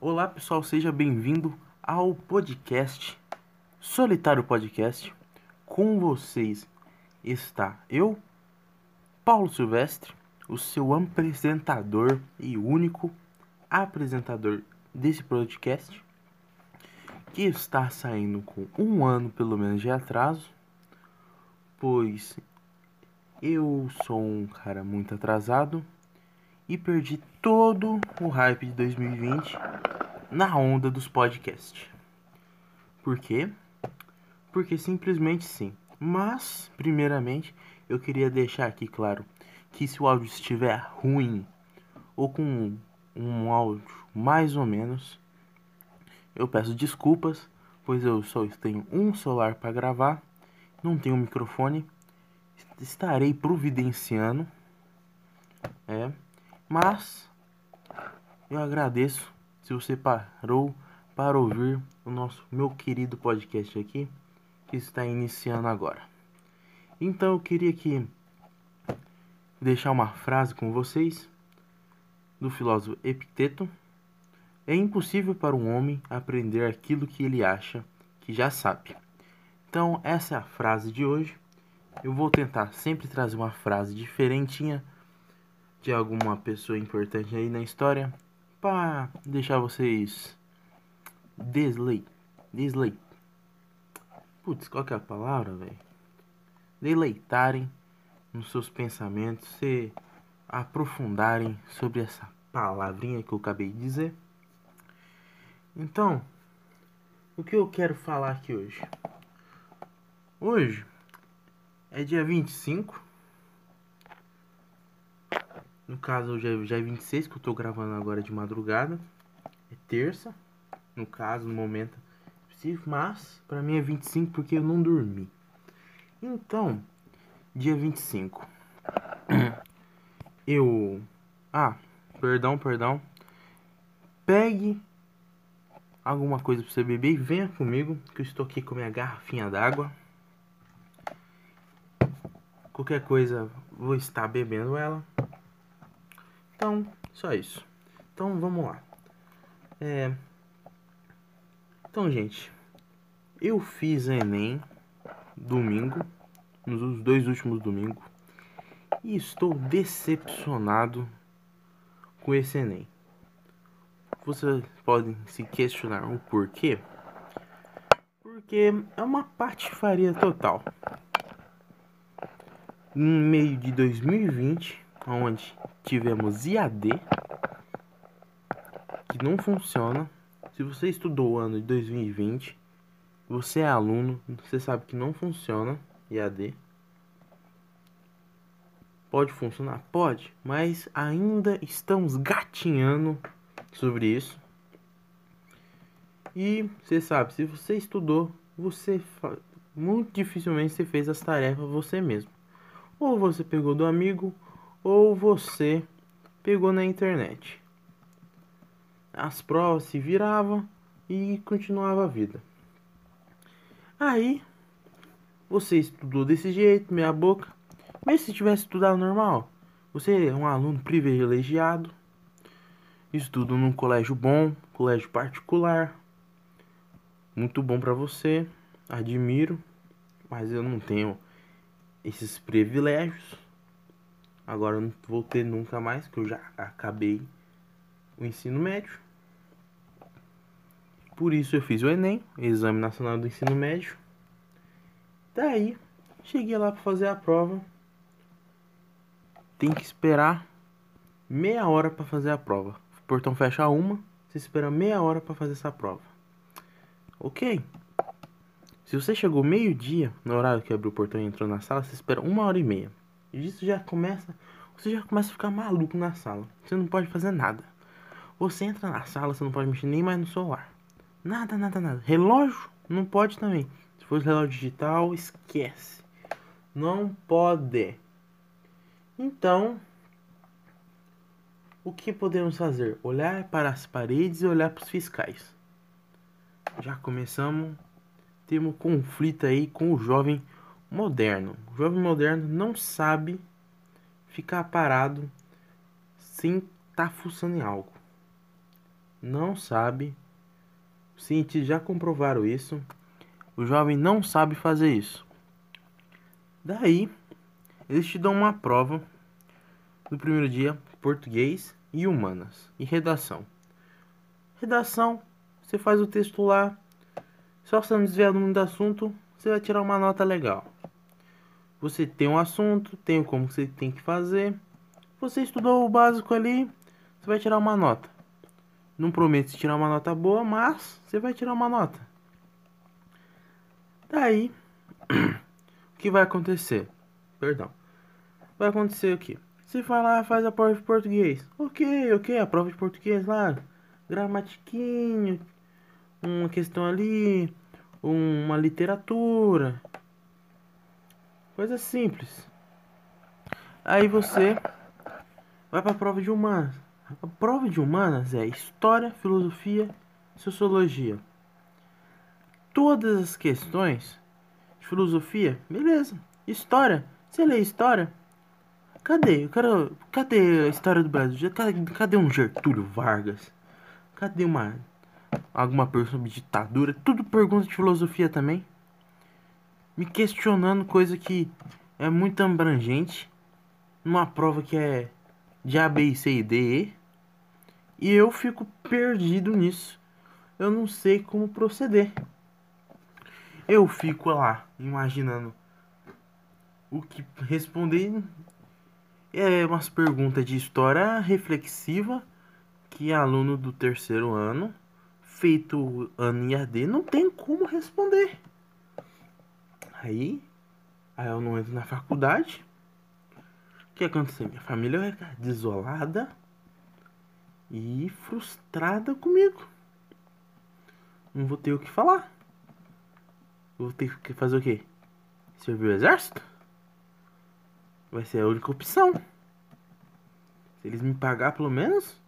Olá pessoal, seja bem-vindo ao podcast Solitário Podcast. Com vocês está eu, Paulo Silvestre, o seu apresentador e único apresentador desse podcast, que está saindo com um ano pelo menos de atraso, pois eu sou um cara muito atrasado e perdi todo o hype de 2020 na onda dos podcasts. Por quê? Porque simplesmente sim. Mas, primeiramente, eu queria deixar aqui claro que se o áudio estiver ruim ou com um áudio mais ou menos, eu peço desculpas, pois eu só tenho um celular para gravar, não tenho microfone, estarei providenciando, é, mas eu agradeço se você parou para ouvir o nosso meu querido podcast aqui que está iniciando agora. Então eu queria aqui deixar uma frase com vocês do filósofo Epiteto. É impossível para um homem aprender aquilo que ele acha que já sabe. Então essa é a frase de hoje. Eu vou tentar sempre trazer uma frase diferentinha de alguma pessoa importante aí na história para deixar vocês deslei, deslei. Putz, qual que é a palavra, velho? Deleitarem nos seus pensamentos, se aprofundarem sobre essa palavrinha que eu acabei de dizer. Então, o que eu quero falar aqui hoje? Hoje é dia 25 no caso, hoje é, já é 26 que eu tô gravando agora de madrugada. É terça, no caso, no momento específico. Mas, pra mim é 25 porque eu não dormi. Então, dia 25. Eu... Ah, perdão, perdão. Pegue alguma coisa pra você beber e venha comigo. Que eu estou aqui com minha garrafinha d'água. Qualquer coisa, vou estar bebendo ela. Então, só isso. Então, vamos lá. É... Então, gente, eu fiz Enem domingo, nos dois últimos domingos, e estou decepcionado com esse Enem. Vocês podem se questionar o porquê? Porque é uma patifaria total. No meio de 2020, onde tivemos IAD, que não funciona. Se você estudou o ano de 2020, você é aluno, você sabe que não funciona IAD. Pode funcionar? Pode, mas ainda estamos gatinhando sobre isso. E você sabe, se você estudou, você muito dificilmente você fez as tarefas você mesmo. Ou você pegou do amigo, ou você pegou na internet. As provas se viravam e continuava a vida. Aí você estudou desse jeito, meia boca. Mas se tivesse estudado normal, você é um aluno privilegiado, estuda num colégio bom, colégio particular, muito bom para você, admiro, mas eu não tenho esses privilégios. Agora eu não vou ter nunca mais, que eu já acabei o ensino médio. Por isso eu fiz o Enem, Exame Nacional do Ensino Médio. Daí, cheguei lá para fazer a prova. Tem que esperar meia hora para fazer a prova. O portão fecha uma, você espera meia hora para fazer essa prova. Ok. Se você chegou meio-dia, no horário que abriu o portão e entrou na sala, você espera uma hora e meia. Isso já começa, você já começa a ficar maluco na sala. Você não pode fazer nada. Você entra na sala, você não pode mexer nem mais no celular. Nada, nada, nada. Relógio não pode também. Se for relógio digital, esquece. Não pode. Então, o que podemos fazer? Olhar para as paredes e olhar para os fiscais. Já começamos. Temos um conflito aí com o jovem moderno. O jovem moderno não sabe ficar parado sem estar tá fuçando em algo. não sabe. Os cientistas já comprovaram isso. O jovem não sabe fazer isso. Daí, eles te dão uma prova no primeiro dia, português e humanas e redação. Redação, você faz o texto lá, só você não desviar do mundo do assunto, você vai tirar uma nota legal. Você tem um assunto, tem como você tem que fazer. Você estudou o básico ali, você vai tirar uma nota. Não prometo tirar uma nota boa, mas você vai tirar uma nota. Daí, o que vai acontecer? Perdão. Vai acontecer o que? Você vai lá, faz a prova de português. Ok, ok, a prova de português lá. Gramatiquinho, uma questão ali, uma literatura. Coisa simples. Aí você vai para a prova de humanas. A prova de humanas é história, filosofia, sociologia. Todas as questões de filosofia, beleza. História, você lê história? Cadê? Eu quero, cadê a história do Brasil? Cadê, um Getúlio Vargas? Cadê uma alguma pessoa sobre ditadura? Tudo pergunta de filosofia também. Me questionando coisa que é muito abrangente. Numa prova que é de A, B, C e D, E. E eu fico perdido nisso. Eu não sei como proceder. Eu fico lá imaginando o que responder é umas perguntas de história reflexiva que aluno do terceiro ano, feito ano AD, não tem como responder. Aí, aí eu não entro na faculdade. O que aconteceu? Minha família vai ficar desolada e frustrada comigo. Não vou ter o que falar. Vou ter que fazer o quê? Servir o exército? Vai ser a única opção. Se eles me pagar pelo menos,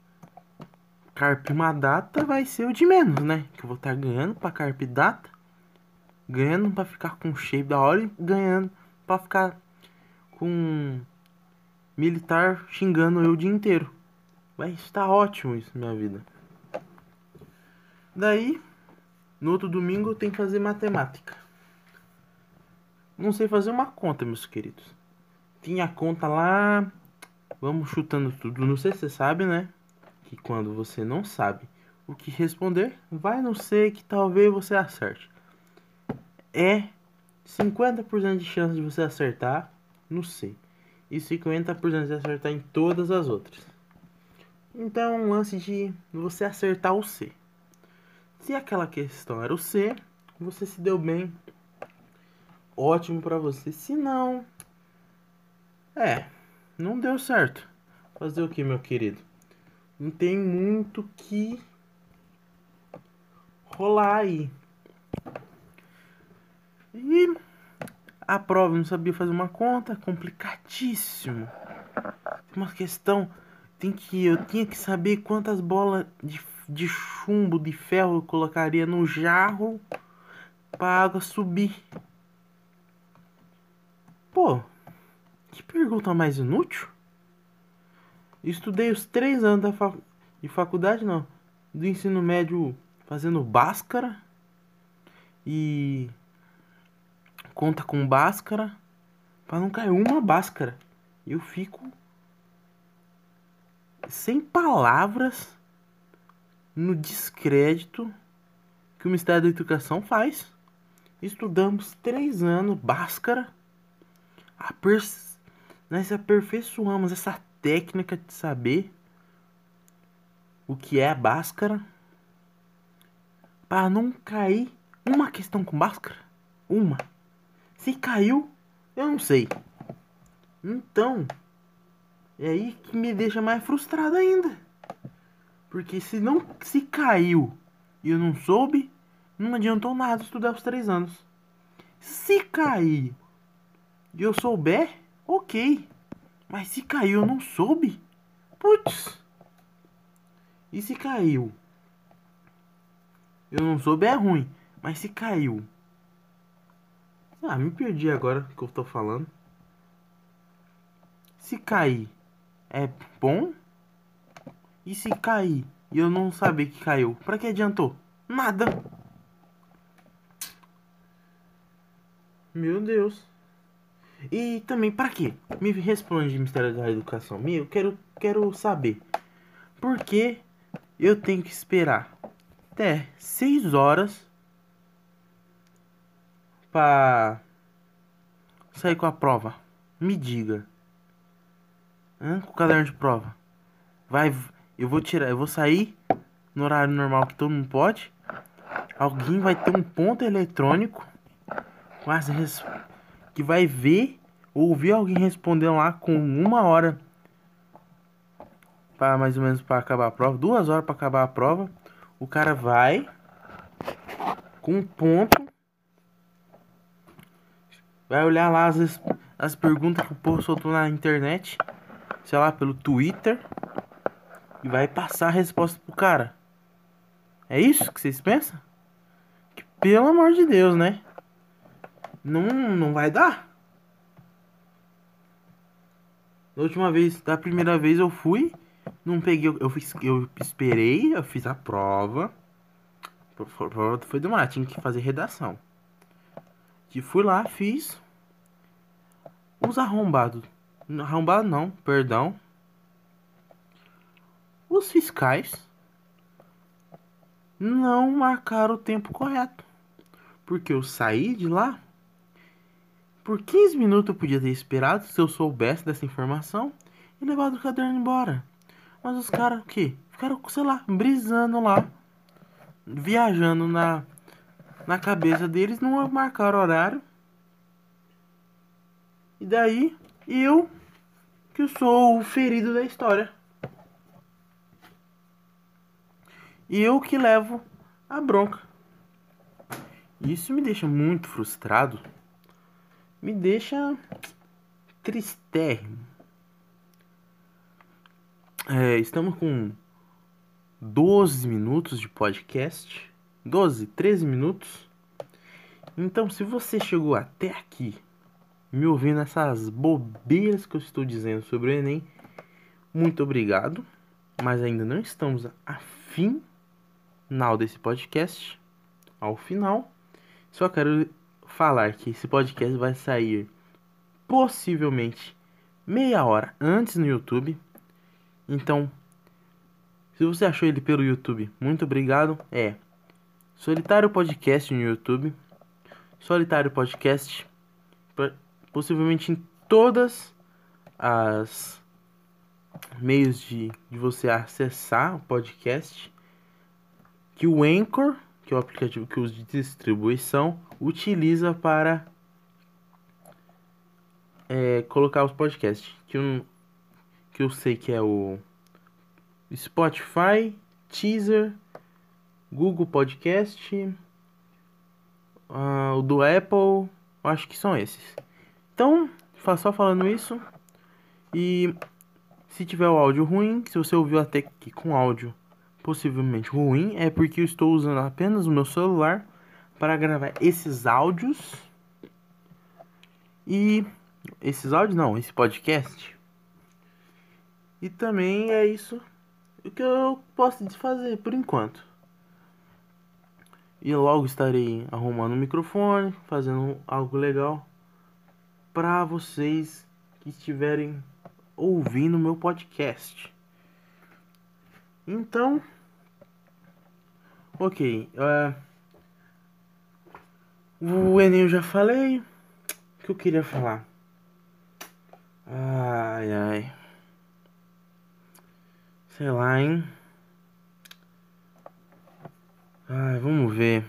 Carpe uma data vai ser o de menos, né? Que eu vou estar ganhando pra Carpe data, ganhando pra ficar com shape da hora e ganhando pra ficar com militar xingando eu o dia inteiro. Vai estar ótimo isso minha vida. Daí, no outro domingo eu tenho que fazer matemática. Não sei fazer uma conta, meus queridos. Tinha a conta lá. Vamos chutando tudo. Não sei se você sabe, né? Que quando você não sabe o que responder, vai não ser que talvez você acerte. É 50% de chance de você acertar no C. E 50% de acertar em todas as outras. Então é um lance de você acertar o C. Se aquela questão era o C, você se deu bem. Ótimo para você. Se não, é, não deu certo. Fazer o que, meu querido? Não tem muito que rolar aí. E a prova não sabia fazer uma conta, complicadíssimo. Uma questão tem que eu tinha que saber quantas bolas de, de chumbo de ferro eu colocaria no jarro para água subir. Pô, que pergunta mais inútil? Estudei os três anos da fac... de faculdade, não. Do ensino médio fazendo báscara. E. Conta com báscara. Pra não cair uma báscara. Eu fico. Sem palavras. No descrédito. Que o Ministério da Educação faz. Estudamos três anos báscara. Nós aperfeiçoamos essa técnica de saber o que é a báscara para não cair uma questão com báscara. Uma. Se caiu, eu não sei. Então, é aí que me deixa mais frustrado ainda. Porque se não se caiu e eu não soube, não adiantou nada estudar os três anos. Se cair e eu souber, Ok. Mas se caiu, eu não soube. Putz. E se caiu? Eu não soube, é ruim. Mas se caiu. Ah, me perdi agora que eu tô falando. Se cair, é bom? E se cair, e eu não sabia que caiu. Pra que adiantou? Nada. Meu Deus. E também, para quê? Me responde, Mistério da Educação. Me, eu quero, quero saber. Por que eu tenho que esperar até 6 horas para sair com a prova? Me diga. Hã? Com o caderno de prova. Vai, eu vou tirar, eu vou sair no horário normal que todo mundo pode. Alguém vai ter um ponto eletrônico com as que vai ver ouvir alguém respondendo lá com uma hora para mais ou menos para acabar a prova, duas horas para acabar a prova, o cara vai com um ponto, vai olhar lá as, as perguntas que o povo soltou na internet, sei lá, pelo Twitter, e vai passar a resposta pro cara. É isso que vocês pensam? Que, pelo amor de Deus, né? Não, não vai dar. Da última vez, da primeira vez eu fui, não peguei, eu fiz, eu esperei, eu fiz a prova. A prova foi demorada, tinha que fazer redação. E fui lá, fiz. Os arrombados. Arrombado não, perdão. Os fiscais não marcaram o tempo correto. Porque eu saí de lá por 15 minutos eu podia ter esperado se eu soubesse dessa informação e levado o caderno embora. Mas os caras, o quê? Ficaram, sei lá, brisando lá, viajando na, na cabeça deles, não marcaram horário. E daí, eu, que sou o ferido da história. E eu que levo a bronca. Isso me deixa muito frustrado me deixa tristérrimo. É, estamos com 12 minutos de podcast. 12, 13 minutos. Então, se você chegou até aqui, me ouvindo essas bobeiras que eu estou dizendo sobre o Enem, muito obrigado. Mas ainda não estamos a final desse podcast. Ao final, só quero falar que esse podcast vai sair possivelmente meia hora antes no YouTube. Então, se você achou ele pelo YouTube, muito obrigado. É Solitário Podcast no YouTube. Solitário Podcast possivelmente em todas as meios de, de você acessar o podcast que o Anchor, que é o aplicativo que usa de distribuição, utiliza para é, colocar os podcasts. Que eu, que eu sei que é o Spotify, Teaser, Google Podcast, uh, o do Apple, acho que são esses. Então, só falando isso. E se tiver o áudio ruim, se você ouviu até aqui com áudio possivelmente ruim, é porque eu estou usando apenas o meu celular para gravar esses áudios e esses áudios não, esse podcast. E também é isso o que eu posso fazer por enquanto. E logo estarei arrumando o microfone, fazendo algo legal para vocês que estiverem ouvindo meu podcast. Então, ok. Uh, o Enem eu já falei. O que eu queria falar? Ai, ai. Sei lá, hein? Ai, vamos ver.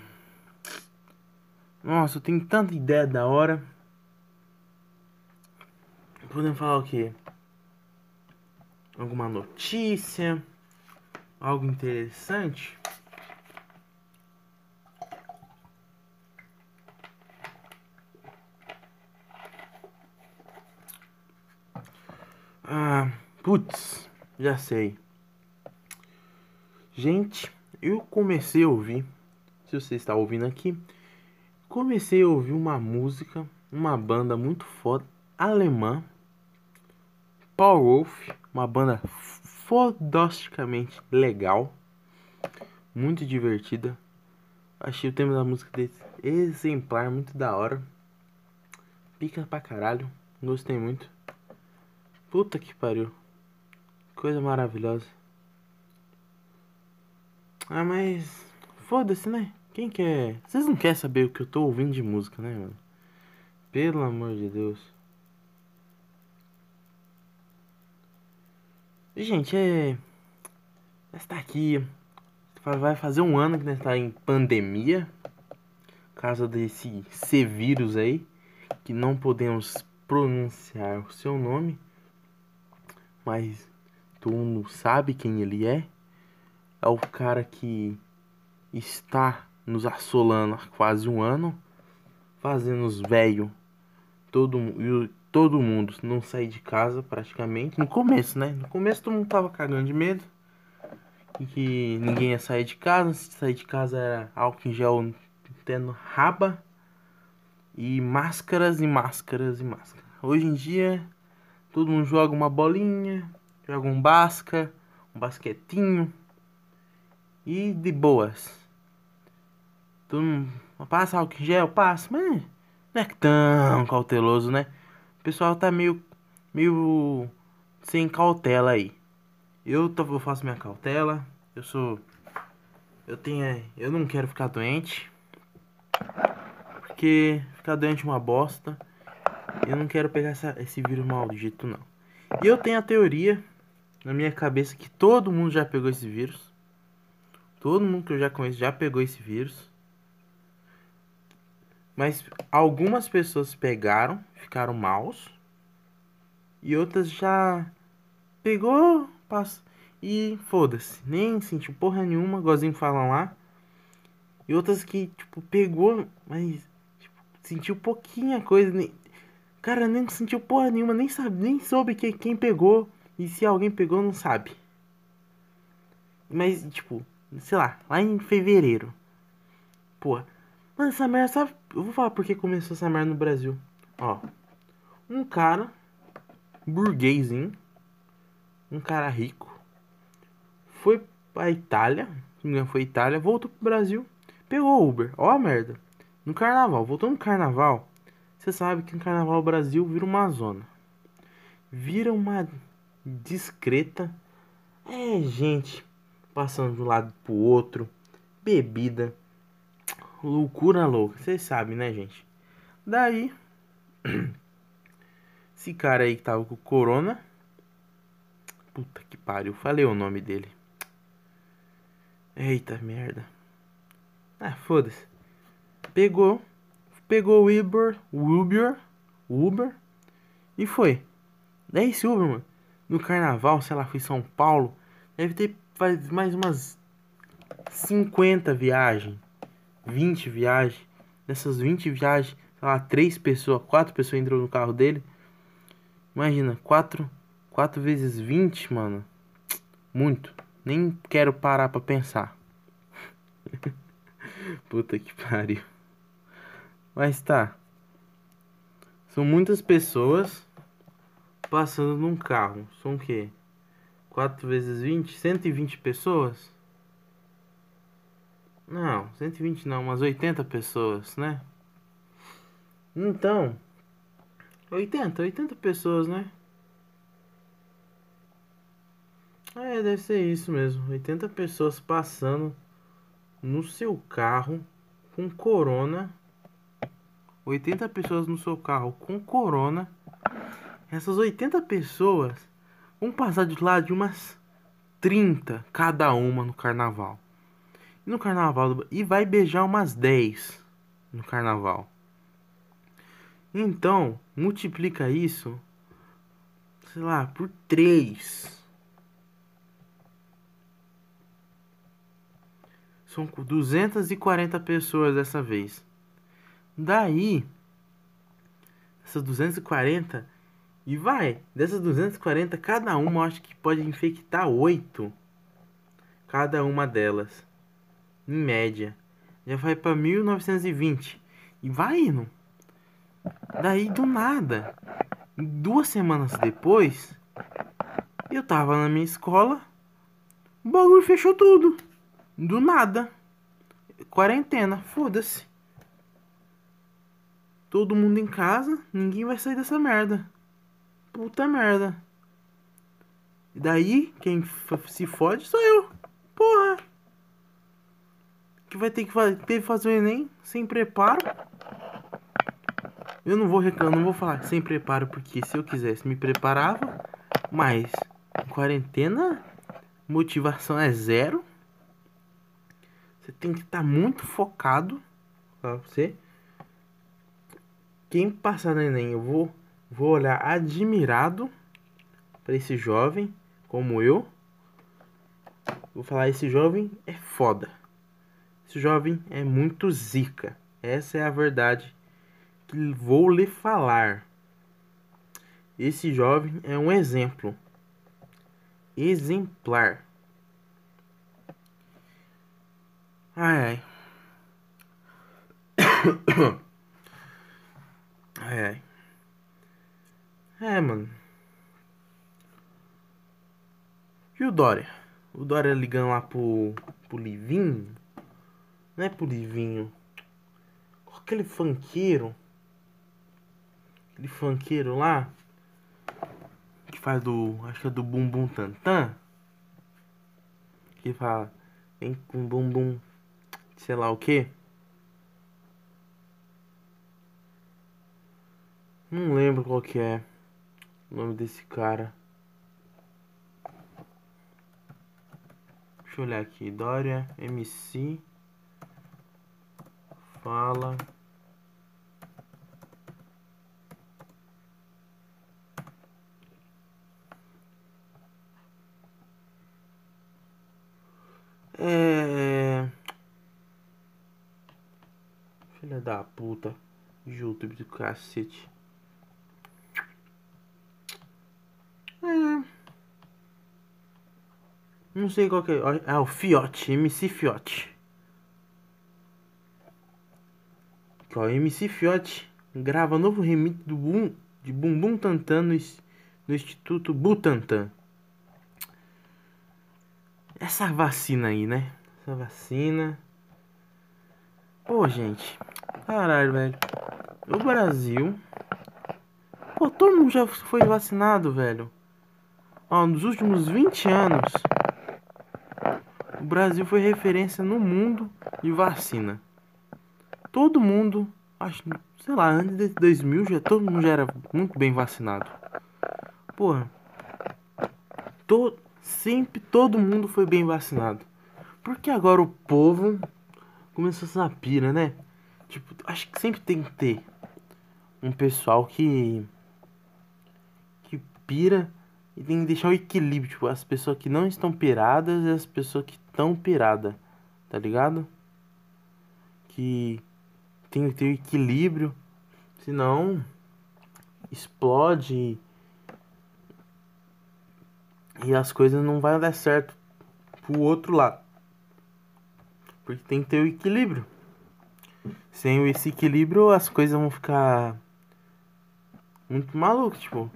Nossa, eu tenho tanta ideia da hora. Podemos falar o quê? Alguma notícia? Algo interessante? Ah, putz, já sei. Gente, eu comecei a ouvir, se você está ouvindo aqui, comecei a ouvir uma música, uma banda muito foda, alemã, Paul Wolf, uma banda fodosticamente legal. muito divertida. Achei o tema da música desse exemplar, muito da hora. Pica pra caralho, gostei muito. Puta que pariu. Coisa maravilhosa. Ah, mas. Foda-se, né? Quem quer. Vocês não querem saber o que eu tô ouvindo de música, né, mano? Pelo amor de Deus. Gente, é. Está aqui. Vai fazer um ano que nós está em pandemia. Por causa desse C-vírus aí. Que não podemos pronunciar o seu nome. Mas todo mundo sabe quem ele é. É o cara que está nos assolando há quase um ano. Fazendo os velho. Todo, todo mundo não sair de casa praticamente. No começo, né? No começo todo mundo tava cagando de medo. E que ninguém ia sair de casa. Se sair de casa era álcool em gel tendo raba. E máscaras e máscaras e máscaras. Hoje em dia, todo mundo joga uma bolinha, joga um basca, um basquetinho. E de boas. Todo mundo passa álcool em gel, passa, mas não é tão cauteloso, né? O pessoal tá meio, meio sem cautela aí. Eu, eu faço minha cautela. Eu sou. Eu tenho. Eu não quero ficar doente. Porque ficar doente é uma bosta. Eu não quero pegar essa, esse vírus maldito, não. E eu tenho a teoria na minha cabeça que todo mundo já pegou esse vírus. Todo mundo que eu já conheço já pegou esse vírus. Mas algumas pessoas pegaram, ficaram maus. E outras já pegou, passa. E foda-se, nem sentiu porra nenhuma, igualzinho falam lá. E outras que, tipo, pegou, mas tipo, sentiu pouquinha coisa. Nem... Cara, nem sentiu porra nenhuma, nem sabe, nem soube que, quem pegou. E se alguém pegou, não sabe. Mas, tipo, sei lá, lá em fevereiro. Porra, Mano, essa merda, sabe? Eu vou falar porque começou essa merda no Brasil. Ó. Um cara, burguesinho, um cara rico, foi pra Itália, se não foi Itália, voltou pro Brasil, pegou Uber. Ó a merda. No carnaval, voltou no carnaval. Você sabe que no carnaval o Brasil vira uma zona. Vira uma discreta. É gente passando de um lado pro outro. Bebida loucura louca. Vocês sabem, né, gente? Daí, esse cara aí que tava com corona. Puta que pariu, falei o nome dele. Eita merda. Ah, foda-se. Pegou, pegou o Uber, Uber, Uber e foi. Daí esse Uber, mano, no carnaval, sei lá, foi São Paulo, deve ter faz mais umas 50 viagens 20 viagens. Nessas 20 viagens, sei lá, 3 pessoas, 4 pessoas entrou no carro dele. Imagina, 4, 4 vezes 20, mano. Muito. Nem quero parar pra pensar. Puta que pariu. Mas tá. São muitas pessoas passando num carro. São o quê? 4 vezes 20? 120 pessoas? Não, 120 não, umas 80 pessoas, né? Então, 80, 80 pessoas, né? É, deve ser isso mesmo. 80 pessoas passando no seu carro com corona. 80 pessoas no seu carro com corona. Essas 80 pessoas vão passar de lá de umas 30 cada uma no carnaval no carnaval e vai beijar umas 10 no carnaval. Então, multiplica isso, sei lá, por 3. São 240 pessoas dessa vez. Daí, essas 240 e vai, dessas 240, cada uma eu acho que pode infectar 8. Cada uma delas em média. Já vai para 1920 e vai indo. Daí do nada, duas semanas depois, eu tava na minha escola, o bagulho fechou tudo. Do nada. Quarentena, foda-se. Todo mundo em casa, ninguém vai sair dessa merda. Puta merda. E daí, quem se fode sou eu. Porra. Que vai ter que fazer, ter que fazer o Enem sem preparo. Eu não vou reclamar, não vou falar sem preparo, porque se eu quisesse me preparava, mas quarentena, motivação é zero. Você tem que estar tá muito focado pra você. Quem passar no Enem, eu vou, vou olhar admirado para esse jovem como eu. Vou falar, esse jovem é foda. Esse jovem é muito zica. Essa é a verdade que vou lhe falar. Esse jovem é um exemplo. Exemplar. Ai ai. ai ai. É, mano. E o Dória? O Dória ligando lá pro, pro Livinho? Não é pro Livinho. Aquele funkeiro. Aquele funkeiro lá. Que faz do. Acho que é do Bumbum Tantan. Que fala. Vem com bumbum. Sei lá o que. Não lembro qual que é o nome desse cara. Deixa eu olhar aqui. Dória MC. Fala. É. Filha da puta. YouTube do cacete. Não sei qual que é. Ah, o Fiote, MC Fiote. Aqui, MC Fiote grava novo remix do Boom, de Bumbum Tantan no, no Instituto Butantan. Essa vacina aí, né? Essa vacina. Pô, gente. Caralho, velho. O Brasil. Pô, todo mundo já foi vacinado, velho. Ó, nos últimos 20 anos o Brasil foi referência no mundo de vacina. Todo mundo, acho, sei lá, antes de 2000 já todo mundo já era muito bem vacinado. Porra. To, sempre todo mundo foi bem vacinado. Porque agora o povo começou essa pira, né? Tipo, acho que sempre tem que ter um pessoal que que pira e tem que deixar o equilíbrio, tipo, as pessoas que não estão piradas e as pessoas que estão piradas, tá ligado? Que tem que ter equilíbrio, senão explode e as coisas não vão dar certo pro outro lado. Porque tem que ter o equilíbrio. Sem esse equilíbrio as coisas vão ficar muito malucas, tipo.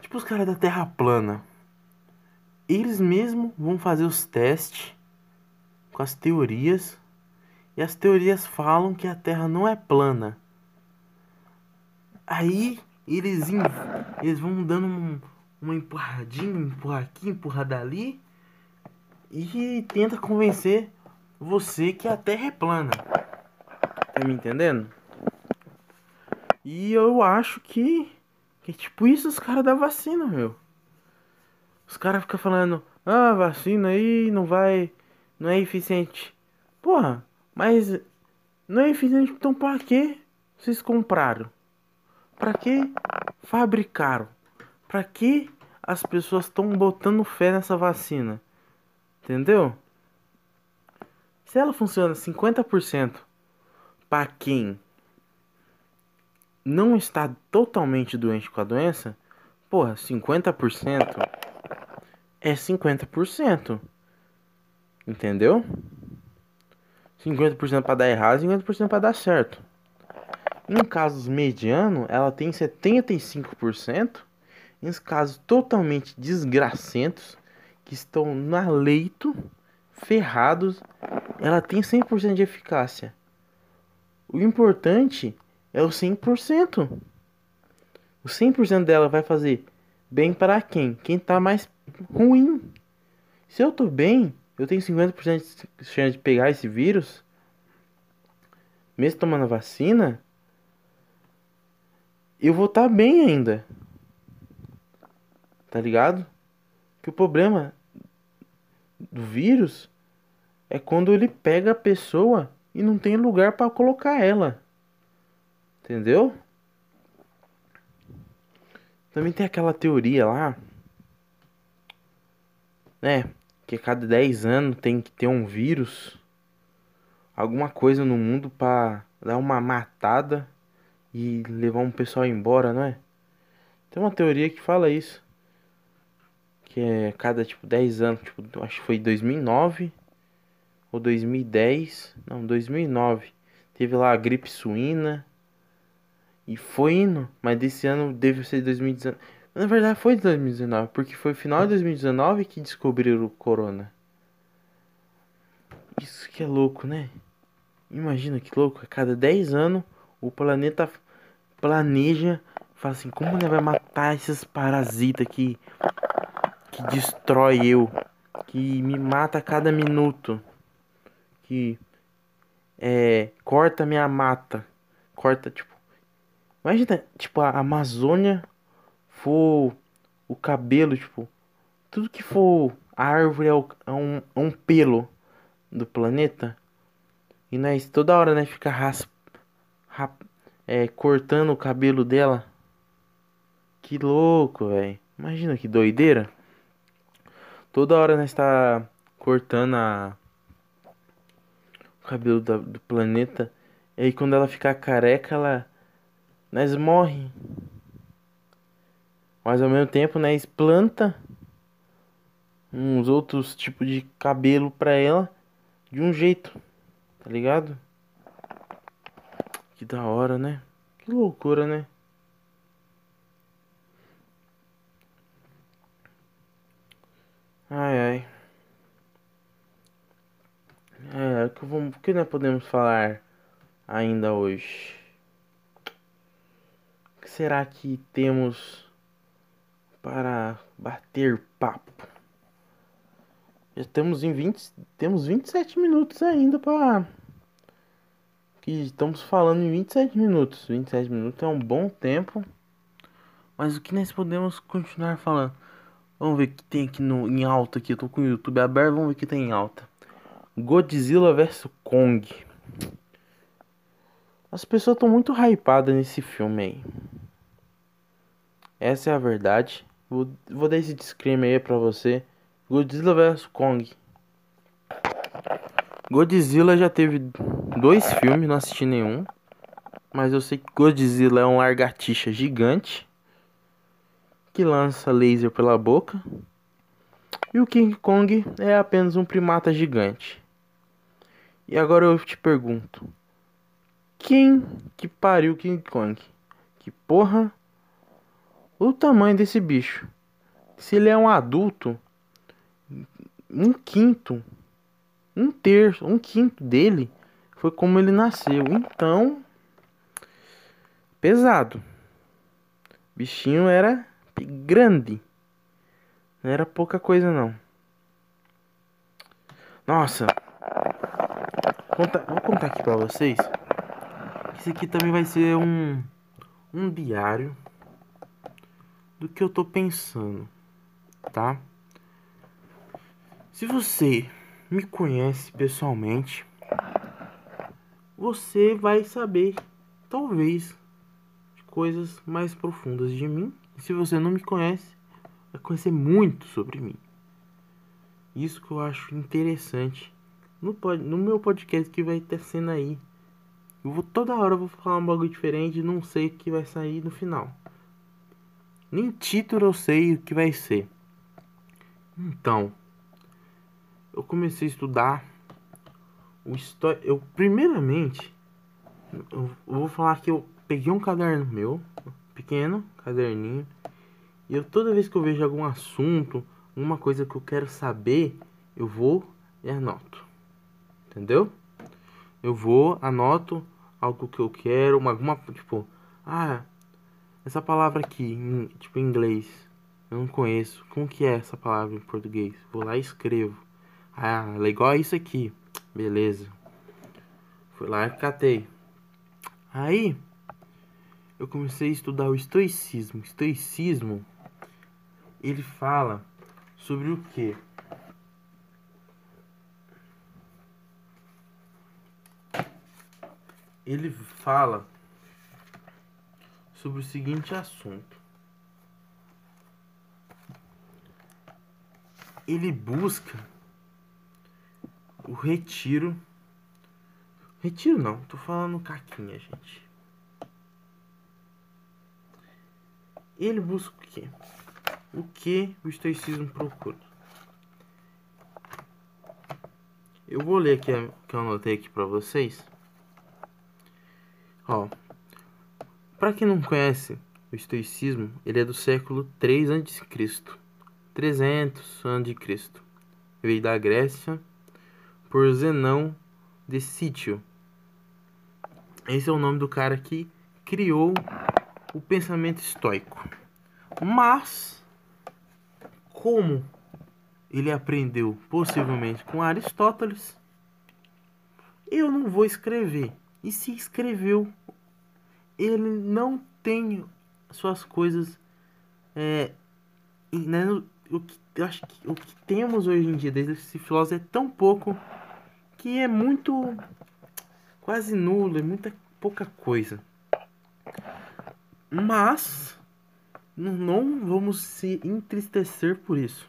Tipo os caras da Terra plana. Eles mesmos vão fazer os testes com as teorias. E as teorias falam que a Terra não é plana. Aí eles, eles vão dando um, uma empurradinha, empurrar aqui, empurrar dali. E tenta convencer você que a Terra é plana. Tá me entendendo? E eu acho que que é tipo isso os caras da vacina, meu. Os caras ficam falando, ah, vacina aí não vai. não é eficiente. Porra, mas não é eficiente, então pra que vocês compraram? Pra que fabricaram? Pra que as pessoas estão botando fé nessa vacina? Entendeu? Se ela funciona 50% para quem não está totalmente doente com a doença, porra, 50% é 50%. Entendeu? 50% para dar errado e 50% para dar certo. Em casos mediano, ela tem 75%. Em casos totalmente desgracentos, que estão na leito, ferrados, ela tem 100% de eficácia. O importante é o 100%. O 100% dela vai fazer bem para quem? Quem tá mais ruim. Se eu tô bem, eu tenho 50% de chance de pegar esse vírus, mesmo tomando a vacina, eu vou estar tá bem ainda. Tá ligado? Que o problema do vírus é quando ele pega a pessoa e não tem lugar para colocar ela. Entendeu? Também tem aquela teoria lá, né? Que a cada 10 anos tem que ter um vírus, alguma coisa no mundo para dar uma matada e levar um pessoal embora, não é? Tem uma teoria que fala isso. Que é cada tipo 10 anos, tipo, acho que foi 2009 ou 2010, não, 2009. Teve lá a gripe suína e foi indo, mas desse ano deve ser 2019. Na verdade foi 2019, porque foi final de 2019 que descobriram o corona. Isso que é louco, né? Imagina que louco, a cada 10 anos o planeta planeja, fala assim, como ele vai matar esses parasitas que que destrói eu, que me mata a cada minuto, que é, corta minha mata, corta tipo Imagina, tipo, a Amazônia for o cabelo, tipo, tudo que for a árvore é, é, um, é um pelo do planeta. E nós toda hora, né, fica rasp, rap, é, cortando o cabelo dela. Que louco, velho. Imagina que doideira. Toda hora nós está cortando a, o cabelo da, do planeta. E aí quando ela ficar careca, ela nós morre. Mas ao mesmo tempo, nós planta uns outros tipos de cabelo pra ela de um jeito, tá ligado? Que da hora, né? Que loucura, né? Ai ai. É, o que, vamos, o que nós podemos falar ainda hoje? será que temos para bater papo? Já estamos em 20, temos 27 minutos ainda para que estamos falando em 27 minutos. 27 minutos é um bom tempo. Mas o que nós podemos continuar falando? Vamos ver o que tem aqui no, em alta aqui. Eu tô com o YouTube aberto, vamos ver o que tem em alta. Godzilla vs Kong. As pessoas estão muito hypadas nesse filme aí. Essa é a verdade. Vou, vou dar esse disclaimer aí pra você. Godzilla vs Kong. Godzilla já teve dois filmes, não assisti nenhum. Mas eu sei que Godzilla é um largatixa gigante. Que lança laser pela boca. E o King Kong é apenas um primata gigante. E agora eu te pergunto. Quem que pariu King Kong? Que porra o tamanho desse bicho. Se ele é um adulto, um quinto, um terço, um quinto dele foi como ele nasceu. Então, pesado. Bichinho era grande. Não era pouca coisa não. Nossa. Conta, vou contar aqui pra vocês. Esse aqui também vai ser um um diário do que eu tô pensando, tá? Se você me conhece pessoalmente, você vai saber, talvez, coisas mais profundas de mim. E se você não me conhece, vai conhecer muito sobre mim. Isso que eu acho interessante no, no meu podcast que vai ter sendo aí. Eu vou toda hora eu vou falar um bagulho diferente, não sei o que vai sair no final. Nem título eu sei o que vai ser. Então, eu comecei a estudar o história. Eu primeiramente eu vou falar que eu peguei um caderno meu, pequeno, caderninho, e eu toda vez que eu vejo algum assunto, uma coisa que eu quero saber, eu vou e anoto. Entendeu? Eu vou, anoto algo que eu quero, uma, alguma, tipo, ah, essa palavra aqui, em, tipo, em inglês, eu não conheço. Como que é essa palavra em português? Vou lá e escrevo. Ah, ela é igual a isso aqui. Beleza. Fui lá e catei. Aí, eu comecei a estudar o estoicismo. Estoicismo, ele fala sobre o que? Ele fala sobre o seguinte assunto. Ele busca o retiro. Retiro não, tô falando caquinha, gente. Ele busca o quê? O que o estoicismo procura? Eu vou ler aqui que eu anotei aqui para vocês. Ó, para quem não conhece o estoicismo, ele é do século 3 a.C. 300 a.C. Veio da Grécia por Zenão de Sítio. Esse é o nome do cara que criou o pensamento estoico. Mas, como ele aprendeu possivelmente com Aristóteles, eu não vou escrever. E se escreveu, ele não tem suas coisas. É, né, o que, eu acho que o que temos hoje em dia desse filósofo é tão pouco que é muito quase nulo, é muita pouca coisa. Mas não vamos se entristecer por isso.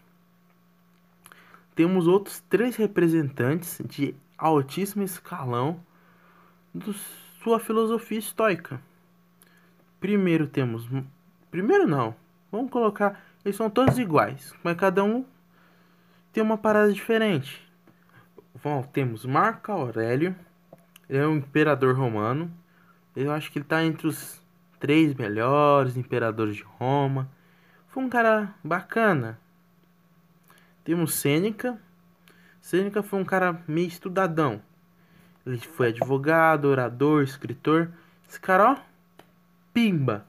Temos outros três representantes de altíssimo escalão de sua filosofia estoica. Primeiro temos. Primeiro não. Vamos colocar. Eles são todos iguais, mas cada um tem uma parada diferente. Bom, temos Marco Aurélio. Ele é um imperador romano. Eu acho que ele está entre os três melhores imperadores de Roma. Foi um cara bacana. Temos Sêneca. Sêneca foi um cara meio estudadão. Ele foi advogado, orador, escritor. Esse cara, ó, pimba.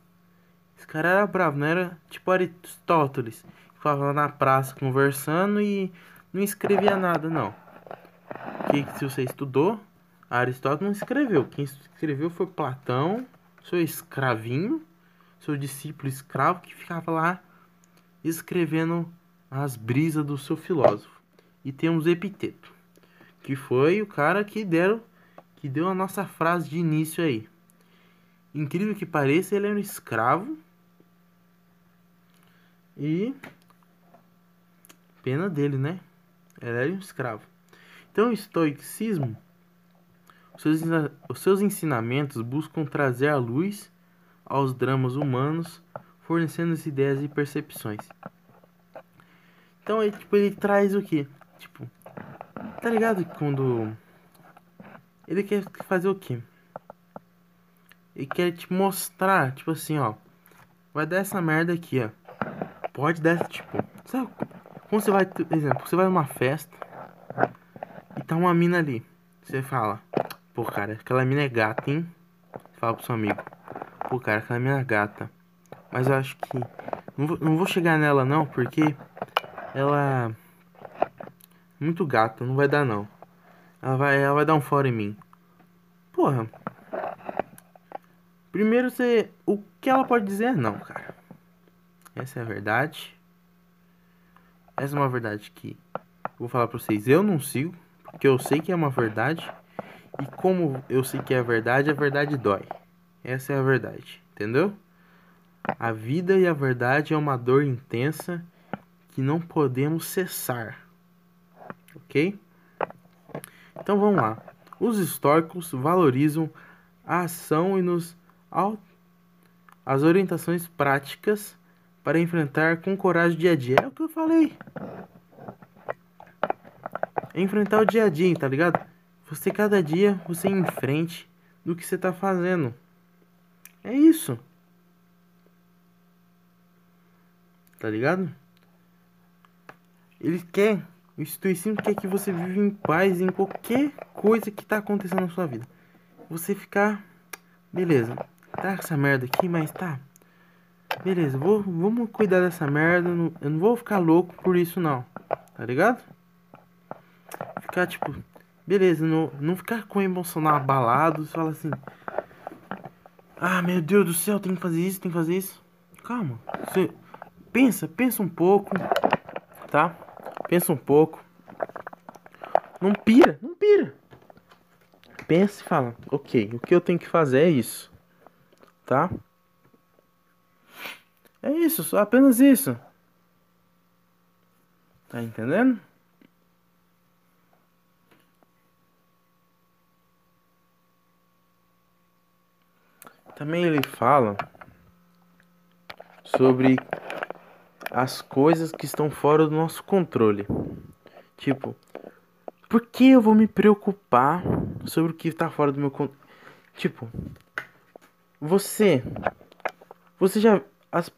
Esse cara era bravo, não era tipo Aristóteles, que falava na praça conversando e não escrevia nada, não. Que se você estudou, Aristóteles não escreveu. Quem escreveu foi Platão, seu escravinho, seu discípulo escravo que ficava lá escrevendo as brisas do seu filósofo. E temos Epiteto, que foi o cara que deram que deu a nossa frase de início aí. Incrível que pareça, ele era um escravo. E pena dele, né? Ele era um escravo. Então, o estoicismo os seus ensinamentos buscam trazer a luz aos dramas humanos, fornecendo as ideias e percepções. Então ele, tipo, ele traz o que? Tipo, tá ligado quando ele quer fazer o que? Ele quer te mostrar, tipo assim, ó, vai dar essa merda aqui, ó. Pode dar, tipo, sabe? Quando você vai, por exemplo, você vai numa festa e tá uma mina ali. Você fala, Pô, cara, aquela mina é gata, hein? Fala pro seu amigo. Pô, cara, aquela mina é gata. Mas eu acho que. Não vou, não vou chegar nela, não, porque. Ela. Muito gata, não vai dar, não. Ela vai, ela vai dar um fora em mim. Porra. Primeiro você. O que ela pode dizer não, cara. Essa é a verdade. Essa é uma verdade que. Vou falar pra vocês, eu não sigo. Porque eu sei que é uma verdade. E como eu sei que é verdade, a verdade dói. Essa é a verdade, entendeu? A vida e a verdade é uma dor intensa que não podemos cessar. Ok? Então vamos lá. Os históricos valorizam a ação e nos as orientações práticas para enfrentar com coragem o dia a dia. É o que eu falei. enfrentar o dia a dia, tá ligado? Você cada dia você em frente do que você está fazendo. É isso. Tá ligado? Ele quer O estoicismo quer que você vive em paz em qualquer coisa que tá acontecendo na sua vida. Você ficar. Beleza, tá essa merda aqui, mas tá. Beleza, vou, vamos cuidar dessa merda. Eu não vou ficar louco por isso, não. Tá ligado? Ficar tipo. Beleza, não, não ficar com emocional abalado. Fala assim. Ah, meu Deus do céu, tem que fazer isso, tem que fazer isso. Calma. Você pensa, pensa um pouco, tá? Pensa um pouco. Não pira, não pira. Pensa e fala, ok, o que eu tenho que fazer é isso, tá? É isso, só apenas isso. Tá entendendo? Também ele fala sobre as coisas que estão fora do nosso controle. Tipo, por que eu vou me preocupar sobre o que está fora do meu controle? Tipo, você, você já, as,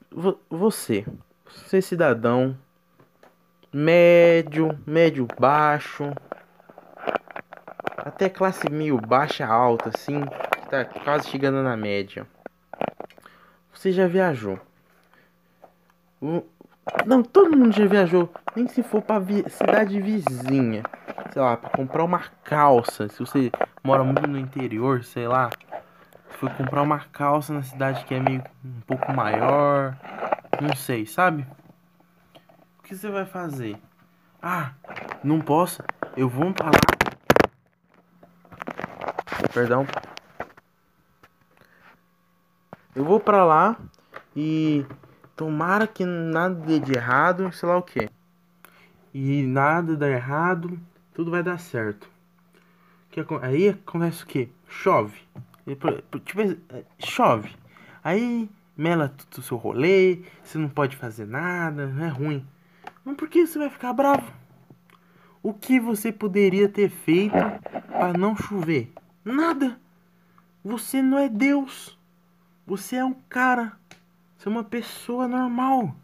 você, você cidadão médio, médio baixo, até classe meio baixa alta, assim, tá quase chegando na média. Você já viajou? Não, todo mundo já viajou. Nem se for pra vi... cidade vizinha. Sei lá, pra comprar uma calça. Se você mora muito no interior, sei lá. For comprar uma calça na cidade que é meio um pouco maior. Não sei, sabe? O que você vai fazer? Ah, não posso. Eu vou pra lá. Perdão. Eu vou pra lá e tomara que nada dê de errado, sei lá o que. E nada dá errado, tudo vai dar certo. Que, aí acontece o que? Chove. Tipo, é, chove. Aí mela tudo o seu rolê, você não pode fazer nada, é ruim. Mas por que você vai ficar bravo? O que você poderia ter feito para não chover? Nada. Você não é Deus. Você é um cara. Você é uma pessoa normal.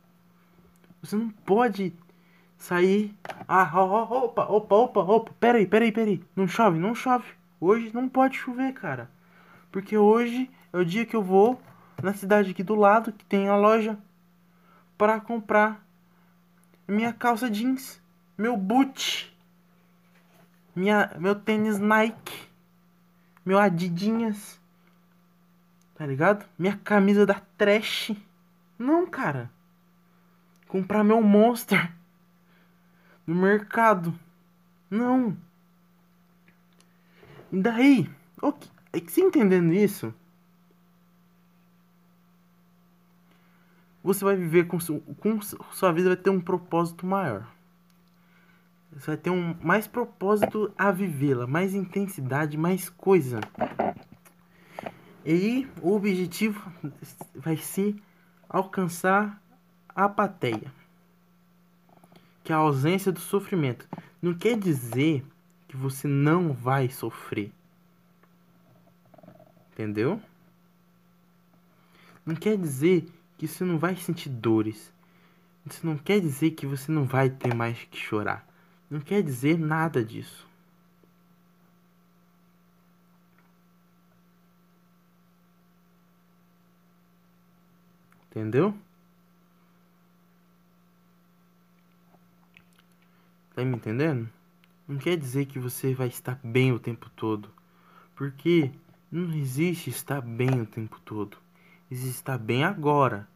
Você não pode sair. Ah, opa, opa, opa, opa. Peraí, peraí, peraí. Não chove, não chove. Hoje não pode chover, cara. Porque hoje é o dia que eu vou na cidade aqui do lado, que tem a loja, para comprar minha calça jeans, meu boot, minha, meu tênis Nike, meu Adidinhas. Tá ligado? Minha camisa da trash. Não, cara. Comprar meu Monster no mercado. Não. E daí? Okay. É que você entendendo isso? Você vai viver com, com sua vida vai ter um propósito maior. Você vai ter um mais propósito a vivê-la, mais intensidade, mais coisa. E o objetivo vai ser alcançar a apatia, que é a ausência do sofrimento. Não quer dizer que você não vai sofrer. Entendeu? Não quer dizer que você não vai sentir dores. Isso não quer dizer que você não vai ter mais que chorar. Não quer dizer nada disso. Entendeu? Tá me entendendo? Não quer dizer que você vai estar bem o tempo todo. Porque não existe estar bem o tempo todo. Existe estar bem agora.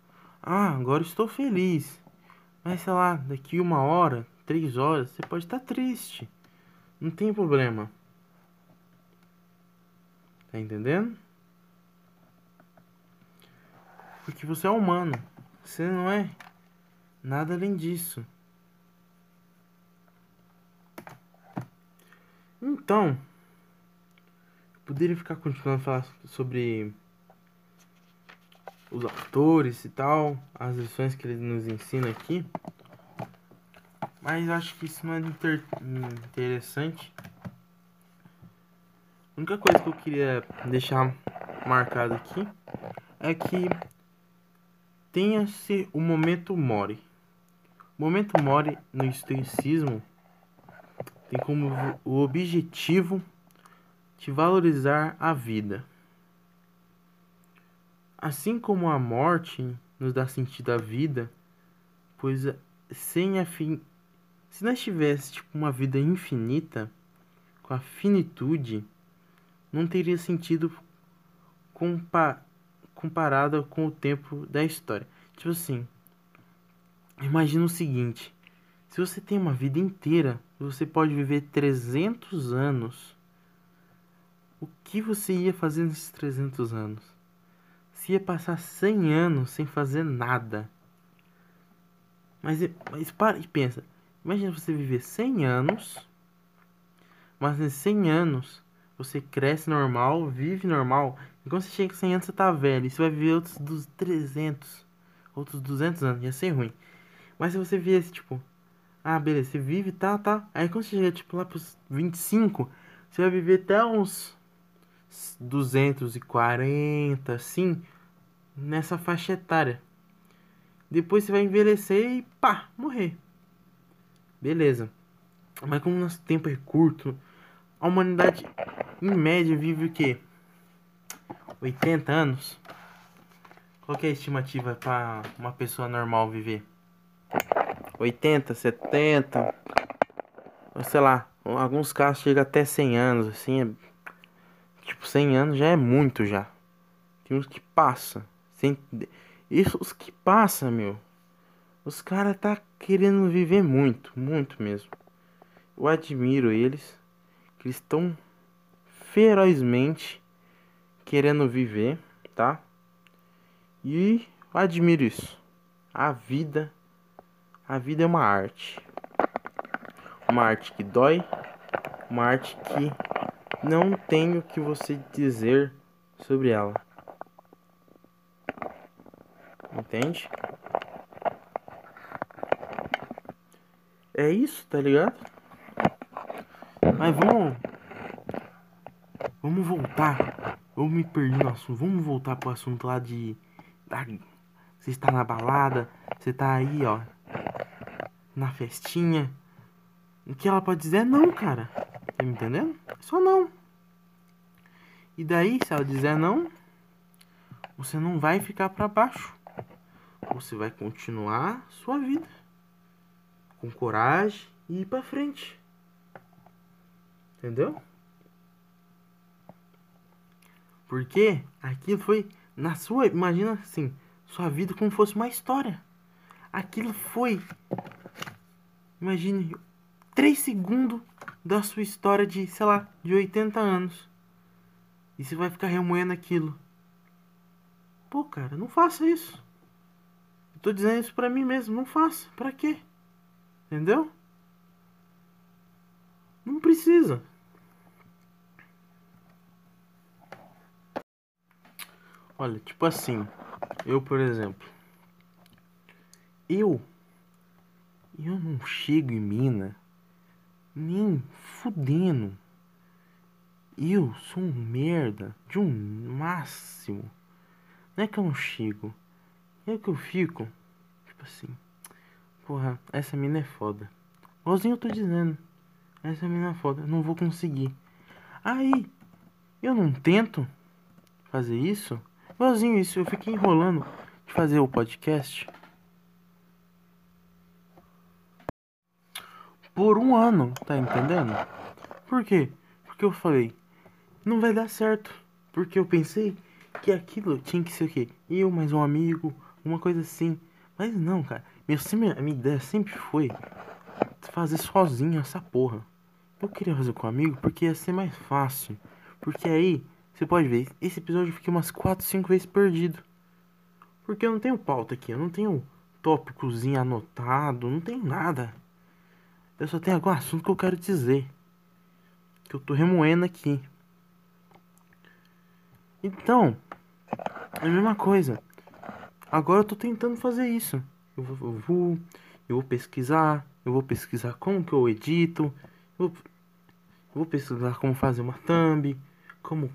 Ah, agora estou feliz. Mas sei lá, daqui uma hora, três horas, você pode estar triste. Não tem problema. Tá entendendo? Porque você é humano. Você não é nada além disso. Então, poderia ficar continuando a falar sobre os autores e tal, as lições que ele nos ensina aqui. Mas acho que isso não é inter interessante. A única coisa que eu queria deixar marcado aqui é que tenha-se o momento mori. O momento mori no estoicismo tem como o objetivo de valorizar a vida. Assim como a morte nos dá sentido à vida, pois sem a fim, se nós tivéssemos tipo, uma vida infinita, com a finitude, não teria sentido compa comparado com o tempo da história. Tipo assim, imagina o seguinte: se você tem uma vida inteira, você pode viver 300 anos. O que você ia fazer nesses 300 anos? Se ia passar 100 anos sem fazer nada. Mas, mas para e pensa. Imagina você viver 100 anos. Mas nesses 100 anos você cresce normal, vive normal. E quando você chega com 100 anos você tá velho. E você vai viver outros dos 300, outros 200 anos. Ia ser ruim. Mas se você viesse tipo, ah, beleza, você vive, tá, tá. Aí quando você chega tipo lá pros 25, você vai viver até uns 240, assim, nessa faixa etária. Depois você vai envelhecer e pá, morrer. Beleza. Mas como nosso tempo é curto, a humanidade em média vive o quê? 80 anos? Qual é a estimativa para uma pessoa normal viver? 80, 70, sei lá, alguns casos chega até 100 anos, assim, é, tipo 100 anos já é muito já. Tem uns que passa, sem, isso os que passa, meu. Os caras tá querendo viver muito, muito mesmo. Eu admiro eles, que eles estão ferozmente querendo viver, tá? E eu admiro isso. A vida a vida é uma arte. Uma arte que dói, uma arte que não tem o que você dizer sobre ela. Entende? É isso, tá ligado? Mas vamos. Vamos voltar. Eu me perdi no assunto. Vamos voltar pro assunto lá de. Você está na balada, você tá aí, ó na festinha. O que ela pode dizer não, cara. Tá me entendendo? Só não. E daí, se ela dizer não, você não vai ficar para baixo. Você vai continuar sua vida com coragem e ir para frente. Entendeu? Porque aquilo foi na sua, imagina assim, sua vida como fosse uma história. Aquilo foi Imagine 3 segundos da sua história de, sei lá, de 80 anos. E você vai ficar remoendo aquilo. Pô, cara, não faça isso. Eu tô dizendo isso pra mim mesmo. Não faça. Pra quê? Entendeu? Não precisa. Olha, tipo assim, eu, por exemplo, eu eu não chego em mina nem fudendo. Eu sou um merda de um máximo. Não é que eu não chego. É que eu fico. Tipo assim. Porra, essa mina é foda. Igualzinho eu tô dizendo. Essa mina é foda. Não vou conseguir. Aí, eu não tento fazer isso. Igualzinho isso. Eu fiquei enrolando de fazer o podcast. Por um ano, tá entendendo? Por quê? Porque eu falei, não vai dar certo. Porque eu pensei que aquilo tinha que ser o quê? Eu mais um amigo, uma coisa assim. Mas não, cara. Minha, minha ideia sempre foi fazer sozinho essa porra. Eu queria fazer com um amigo porque ia ser mais fácil. Porque aí, você pode ver, esse episódio eu fiquei umas 4, 5 vezes perdido. Porque eu não tenho pauta aqui, eu não tenho tópicozinho anotado, não tenho nada. Eu só tenho algum assunto que eu quero dizer. Que eu tô remoendo aqui. Então, é a mesma coisa. Agora eu tô tentando fazer isso. Eu vou, eu vou, eu vou pesquisar. Eu vou pesquisar como que eu edito. Eu vou, eu vou pesquisar como fazer uma thumb. Como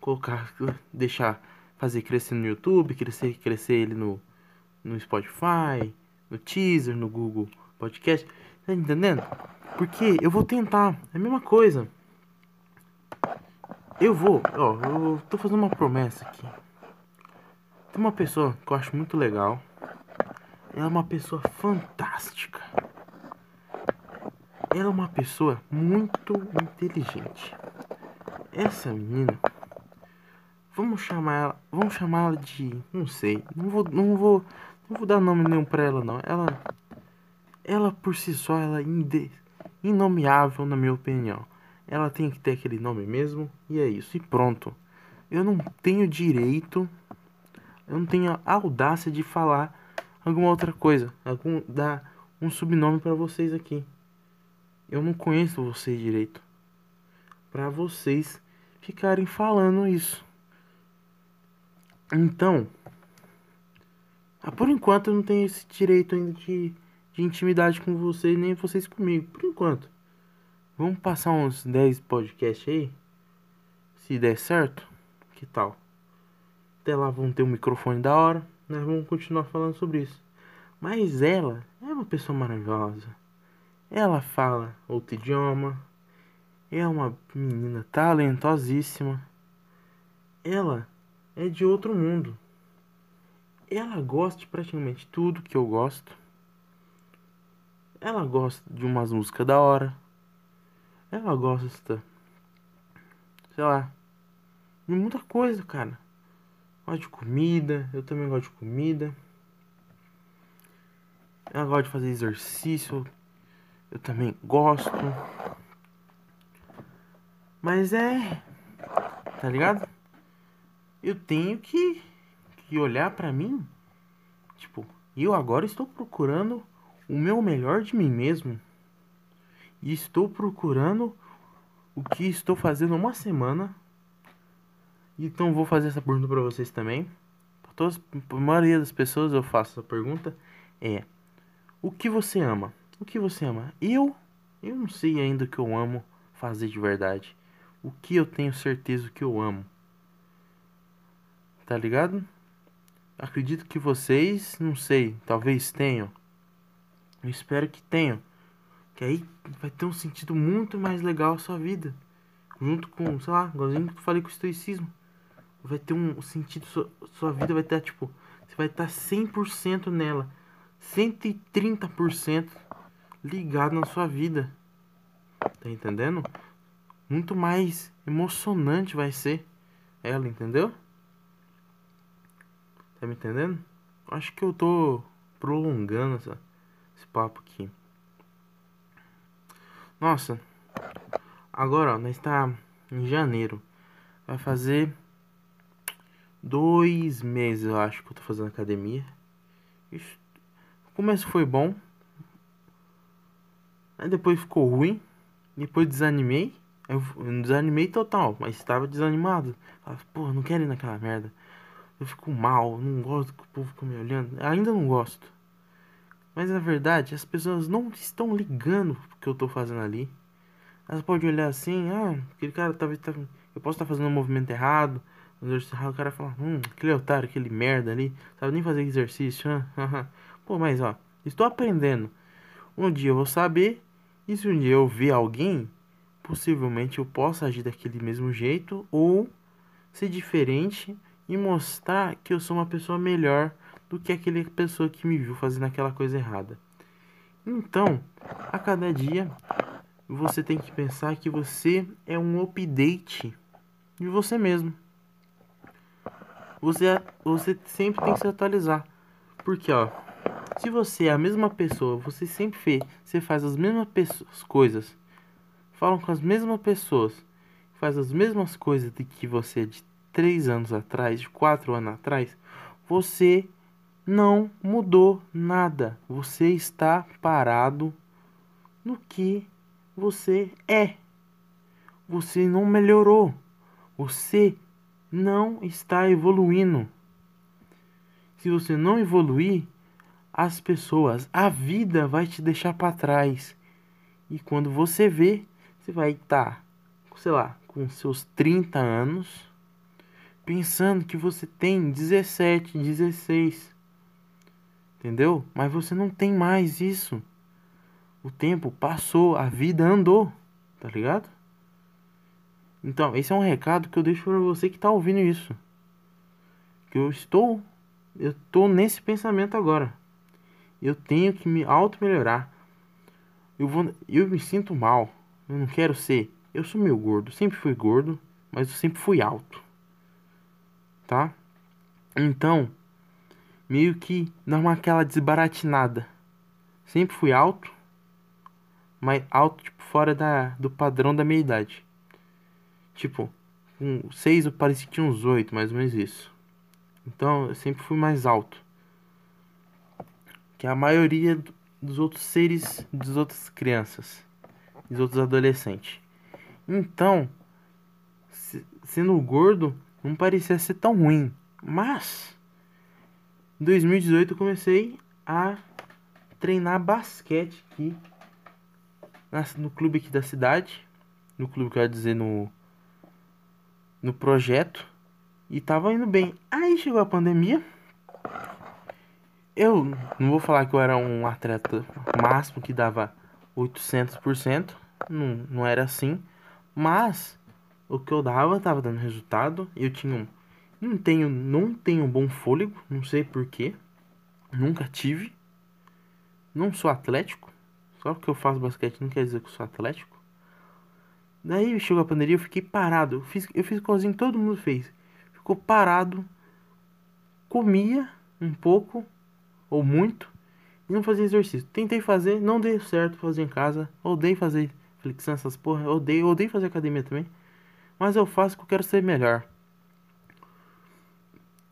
colocar, deixar, fazer crescer no YouTube, crescer, crescer ele no, no Spotify, no Teaser, no Google Podcast. Tá entendendo? Porque eu vou tentar. É a mesma coisa. Eu vou, ó, eu tô fazendo uma promessa aqui. Tem uma pessoa que eu acho muito legal. Ela é uma pessoa fantástica. Ela é uma pessoa muito inteligente. Essa menina, vamos chamar ela, vamos chamar ela de, não sei, não vou, não vou, não vou dar nome nenhum para ela não. Ela, ela por si só, ela é inde, inomeável na minha opinião. Ela tem que ter aquele nome mesmo e é isso e pronto. Eu não tenho direito, eu não tenho a audácia de falar alguma outra coisa, algum dar um subnome para vocês aqui. Eu não conheço vocês direito. Para vocês ficarem falando isso. Então, ah, por enquanto eu não tenho esse direito ainda de, de intimidade com vocês, nem vocês comigo. Por enquanto. Vamos passar uns 10 podcasts aí. Se der certo, que tal? Até lá vão ter um microfone da hora. Nós vamos continuar falando sobre isso. Mas ela é uma pessoa maravilhosa. Ela fala outro idioma. É uma menina talentosíssima. Ela é de outro mundo. Ela gosta de praticamente tudo que eu gosto. Ela gosta de umas músicas da hora. Ela gosta, sei lá, de muita coisa, cara. Gosta de comida, eu também gosto de comida. Ela gosta de fazer exercício, eu também gosto. Mas é. Tá ligado? Eu tenho que, que olhar para mim. Tipo, eu agora estou procurando o meu melhor de mim mesmo. E estou procurando o que estou fazendo uma semana. Então vou fazer essa pergunta para vocês também. Para todas, a maioria das pessoas eu faço essa pergunta é: o que você ama? O que você ama? Eu, eu não sei ainda o que eu amo fazer de verdade. O que eu tenho certeza que eu amo. Tá ligado? Acredito que vocês, não sei, talvez tenham. Eu espero que tenham. Que aí vai ter um sentido muito mais legal a sua vida. Junto com, sei lá, igualzinho que eu falei com o estoicismo. Vai ter um sentido, sua, sua vida vai estar, tipo, você vai estar 100% nela. 130% ligado na sua vida. Tá entendendo? Muito mais emocionante vai ser ela, entendeu? Tá me entendendo? Acho que eu tô prolongando essa, esse papo aqui. Nossa, agora ó, nós está em janeiro. Vai fazer dois meses, eu acho, que eu tô fazendo academia. O começo foi bom, Aí depois ficou ruim. Depois desanimei. Eu desanimei total, mas estava desanimado. Pô, não quero ir naquela merda. Eu fico mal, não gosto que o povo fica me olhando. Ainda não gosto. Mas na verdade, as pessoas não estão ligando o que eu tô fazendo ali. Elas podem olhar assim, ah, aquele cara talvez tá, eu posso estar tá fazendo um movimento errado. O cara fala, hum, aquele otário, aquele merda ali, sabe nem fazer exercício. Pô, mas ó, estou aprendendo. Um dia eu vou saber, e se um dia eu ver alguém, possivelmente eu possa agir daquele mesmo jeito ou ser diferente e mostrar que eu sou uma pessoa melhor do que aquela pessoa que me viu fazendo aquela coisa errada. Então, a cada dia você tem que pensar que você é um update de você mesmo. Você, você sempre tem que se atualizar. Porque, ó, se você é a mesma pessoa, você sempre fez, você faz as mesmas pessoas, coisas, falam com as mesmas pessoas, faz as mesmas coisas de que você de três anos atrás, de quatro anos atrás, você não mudou nada. Você está parado no que você é. Você não melhorou. Você não está evoluindo. Se você não evoluir, as pessoas, a vida vai te deixar para trás. E quando você vê, você vai estar, tá, sei lá, com seus 30 anos, pensando que você tem 17, 16. Entendeu? Mas você não tem mais isso. o tempo passou, a vida andou, tá ligado? Então, esse é um recado que eu deixo para você que tá ouvindo isso. Que eu estou eu tô nesse pensamento agora. Eu tenho que me auto melhorar. Eu vou eu me sinto mal. Eu não quero ser. Eu sou meio gordo, sempre fui gordo, mas eu sempre fui alto. Tá? Então, meio que dá uma aquela desbaratinada. Sempre fui alto, mas alto tipo fora da do padrão da meia idade. Tipo, com 6 eu parecia que tinha uns 8, mais ou menos isso. Então eu sempre fui mais alto. Que a maioria dos outros seres, das outras crianças, dos outros adolescentes. Então, sendo gordo, não parecia ser tão ruim. Mas, em 2018 eu comecei a treinar basquete aqui no clube aqui da cidade. No clube, quero dizer, no no projeto e tava indo bem. Aí chegou a pandemia. Eu não vou falar que eu era um atleta máximo que dava 800%, não, não era assim, mas o que eu dava tava dando resultado. Eu tinha um não tenho não tenho bom fôlego, não sei porquê. Nunca tive. Não sou atlético. Só porque eu faço basquete não quer dizer que eu sou atlético. Daí chegou a pandemia, eu fiquei parado. Eu fiz, eu fiz igualzinho todo mundo fez. Ficou parado, comia um pouco ou muito e não fazia exercício. Tentei fazer, não deu certo fazer em casa. Odeio fazer flexão, essas porra. Odeio, odeio fazer academia também. Mas eu faço porque eu quero ser melhor.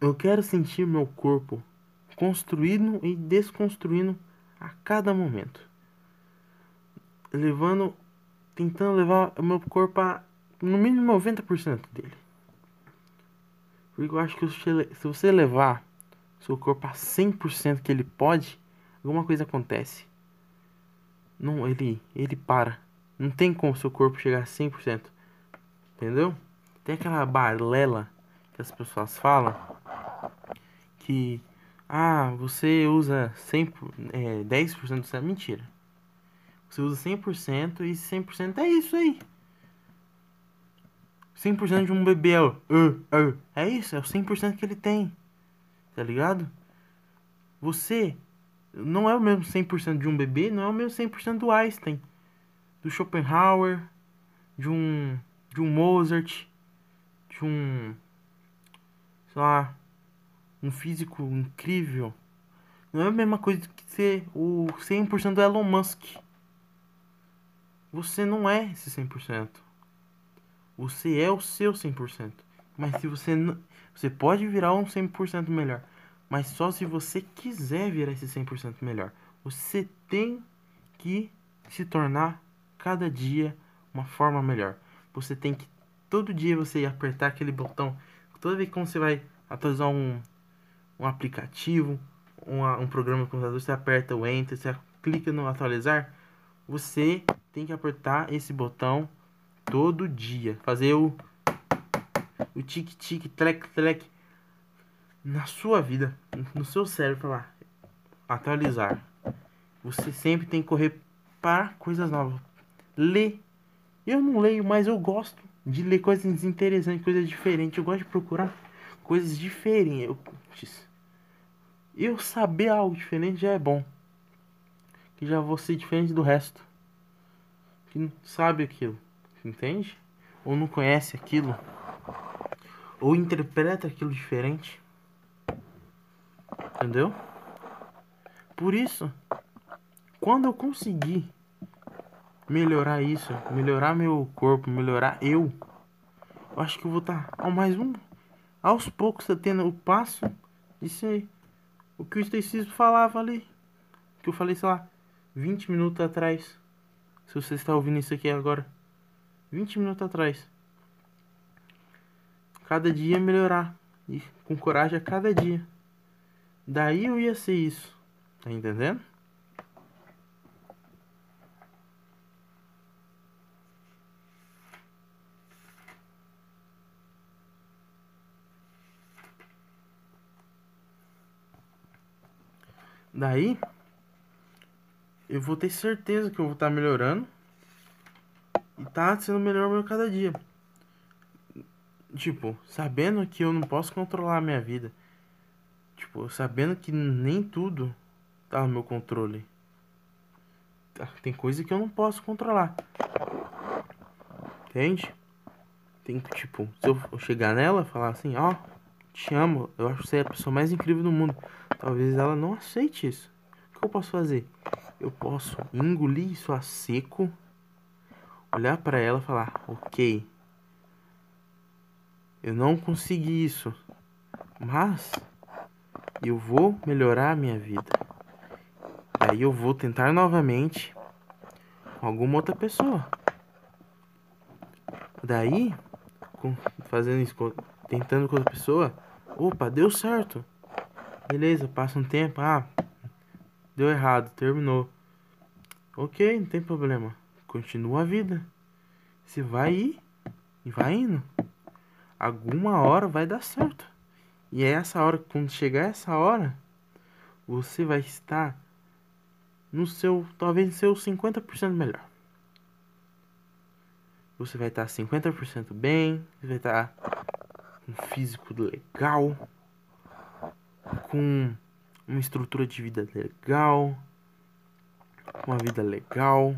Eu quero sentir meu corpo construindo e desconstruindo a cada momento. Levando tentando levar o meu corpo a no mínimo 90% dele. Porque eu acho que se você levar seu corpo a 100% que ele pode, alguma coisa acontece. Não, ele ele para. Não tem como seu corpo chegar a 100%. Entendeu? Tem aquela balela as pessoas falam que ah, você usa 100, é, 10% do cérebro. Mentira. Você usa 100% e 100% é isso aí. 100% de um bebê é, uh, uh, é isso, é o 100% que ele tem. Tá ligado? Você não é o mesmo 100% de um bebê, não é o mesmo 100% do Einstein, do Schopenhauer, de um de um Mozart, de um sei lá, um físico incrível. Não é a mesma coisa que ser o 100% do Elon Musk. Você não é esse 100%. Você é o seu 100%. Mas se você não, você pode virar um 100% melhor, mas só se você quiser virar esse 100% melhor. Você tem que se tornar cada dia uma forma melhor. Você tem que todo dia você apertar aquele botão. Toda vez que você vai atualizar um, um aplicativo, um, um programa no computador, você aperta o enter, você clica no atualizar, você tem que apertar esse botão todo dia. Fazer o o tic tic trek trek na sua vida, no seu cérebro atualizar. Você sempre tem que correr para coisas novas. Ler. Eu não leio, mas eu gosto de ler coisas interessantes, coisas diferentes. Eu gosto de procurar coisas diferentes. Eu saber algo diferente já é bom. Que já vou ser diferente do resto que não sabe aquilo, entende? Ou não conhece aquilo, ou interpreta aquilo diferente, entendeu? Por isso, quando eu conseguir melhorar isso, melhorar meu corpo, melhorar eu, eu acho que eu vou estar tá, ao mais um, aos poucos tá tendo o passo de ser o que o Estacismo falava ali, que eu falei, sei lá, 20 minutos atrás. Se você está ouvindo isso aqui agora, 20 minutos atrás. Cada dia melhorar. E com coragem a cada dia. Daí eu ia ser isso. Tá entendendo? Daí eu vou ter certeza que eu vou estar tá melhorando. E tá sendo melhor meu cada dia. Tipo, sabendo que eu não posso controlar a minha vida. Tipo, sabendo que nem tudo tá no meu controle. Tá, tem coisa que eu não posso controlar. Entende? Tem que, tipo, se eu chegar nela falar assim, ó, oh, te amo, eu acho que você é a pessoa mais incrível do mundo. Talvez ela não aceite isso. O que eu posso fazer? Eu posso engolir isso a seco, olhar para ela e falar, ok, eu não consegui isso, mas eu vou melhorar a minha vida. Aí eu vou tentar novamente com alguma outra pessoa. Daí, com, fazendo isso, tentando com outra pessoa, opa, deu certo. Beleza, passa um tempo, ah, deu errado, terminou. Ok, não tem problema. Continua a vida. Você vai ir e vai indo. Alguma hora vai dar certo. E é essa hora, quando chegar essa hora, você vai estar no seu, talvez no seu 50% melhor. Você vai estar 50% bem, você vai estar com um físico legal, com uma estrutura de vida legal, uma vida legal.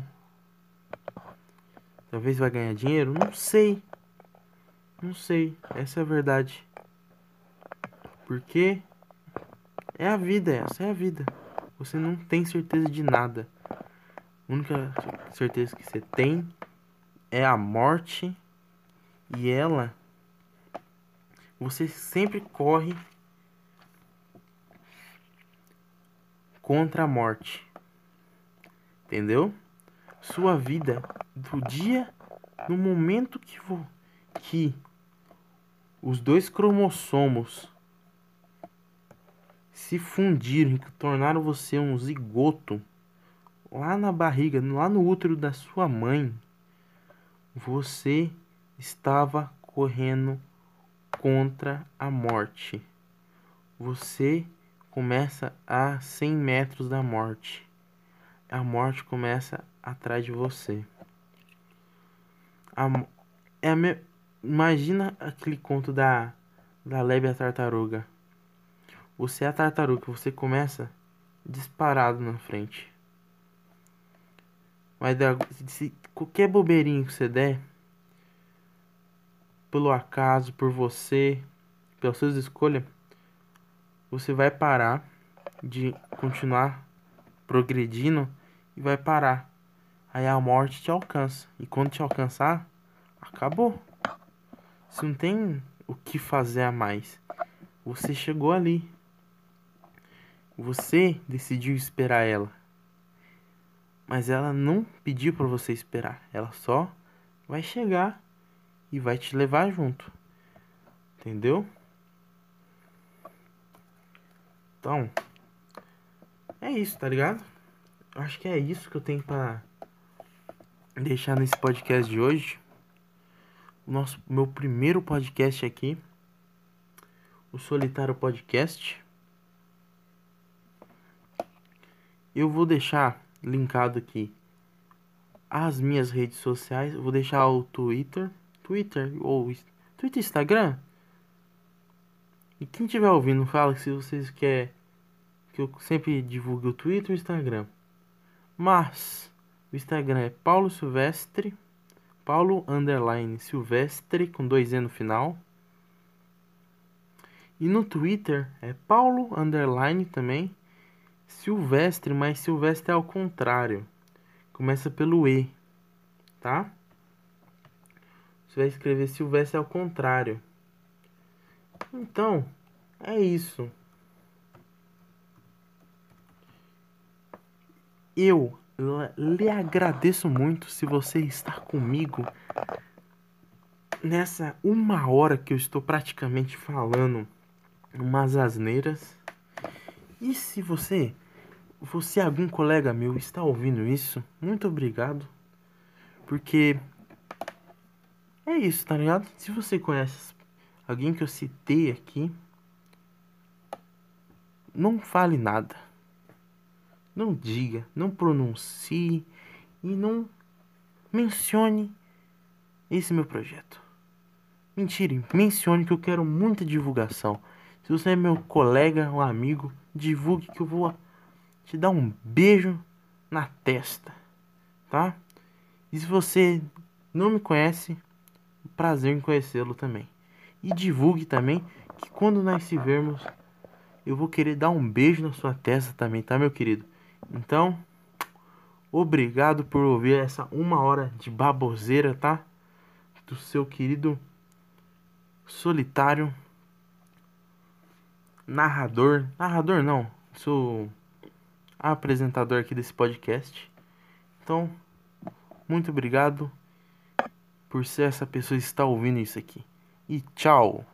Talvez vai ganhar dinheiro, não sei. Não sei, essa é a verdade. Porque é a vida, essa é a vida. Você não tem certeza de nada. A única certeza que você tem é a morte e ela você sempre corre contra a morte. Entendeu? Sua vida do dia no momento que vou que os dois cromossomos se fundiram e tornaram você um zigoto lá na barriga, lá no útero da sua mãe, você estava correndo contra a morte. Você começa a 100 metros da morte. A morte começa atrás de você. A, é a me, imagina aquele conto da, da Lebe a tartaruga. Você é a tartaruga, você começa disparado na frente. Mas se qualquer bobeirinho que você der, pelo acaso, por você, pelas suas escolhas, você vai parar de continuar progredindo e vai parar. Aí a morte te alcança. E quando te alcançar, acabou. Você não tem o que fazer a mais. Você chegou ali. Você decidiu esperar ela. Mas ela não pediu para você esperar. Ela só vai chegar e vai te levar junto. Entendeu? Então, é isso, tá ligado? Eu acho que é isso que eu tenho para deixar nesse podcast de hoje. O nosso meu primeiro podcast aqui, o Solitário Podcast. Eu vou deixar linkado aqui as minhas redes sociais. Eu vou deixar o Twitter, Twitter ou Twitter, Instagram. E quem estiver ouvindo, fala se vocês querem que eu sempre divulgue o Twitter e o Instagram. Mas o Instagram é Paulo Silvestre, Paulo underline Silvestre com dois E no final. E no Twitter é Paulo underline também Silvestre, mas Silvestre é ao contrário. Começa pelo E, tá? Você vai escrever Silvestre ao contrário. Então, é isso. Eu lhe agradeço muito se você está comigo nessa uma hora que eu estou praticamente falando umas asneiras. E se você, você algum colega meu está ouvindo isso, muito obrigado. Porque é isso, tá ligado? Se você conhece alguém que eu citei aqui, não fale nada. não diga, não pronuncie e não mencione esse meu projeto. Mentira, mencione que eu quero muita divulgação. Se você é meu colega ou amigo, divulgue que eu vou te dar um beijo na testa, tá? E se você não me conhece, prazer em conhecê-lo também. E divulgue também que quando nós se vermos, eu vou querer dar um beijo na sua testa também, tá, meu querido? Então, obrigado por ouvir essa uma hora de baboseira, tá? Do seu querido solitário narrador, narrador não, sou apresentador aqui desse podcast. Então, muito obrigado por ser essa pessoa que está ouvindo isso aqui. E tchau.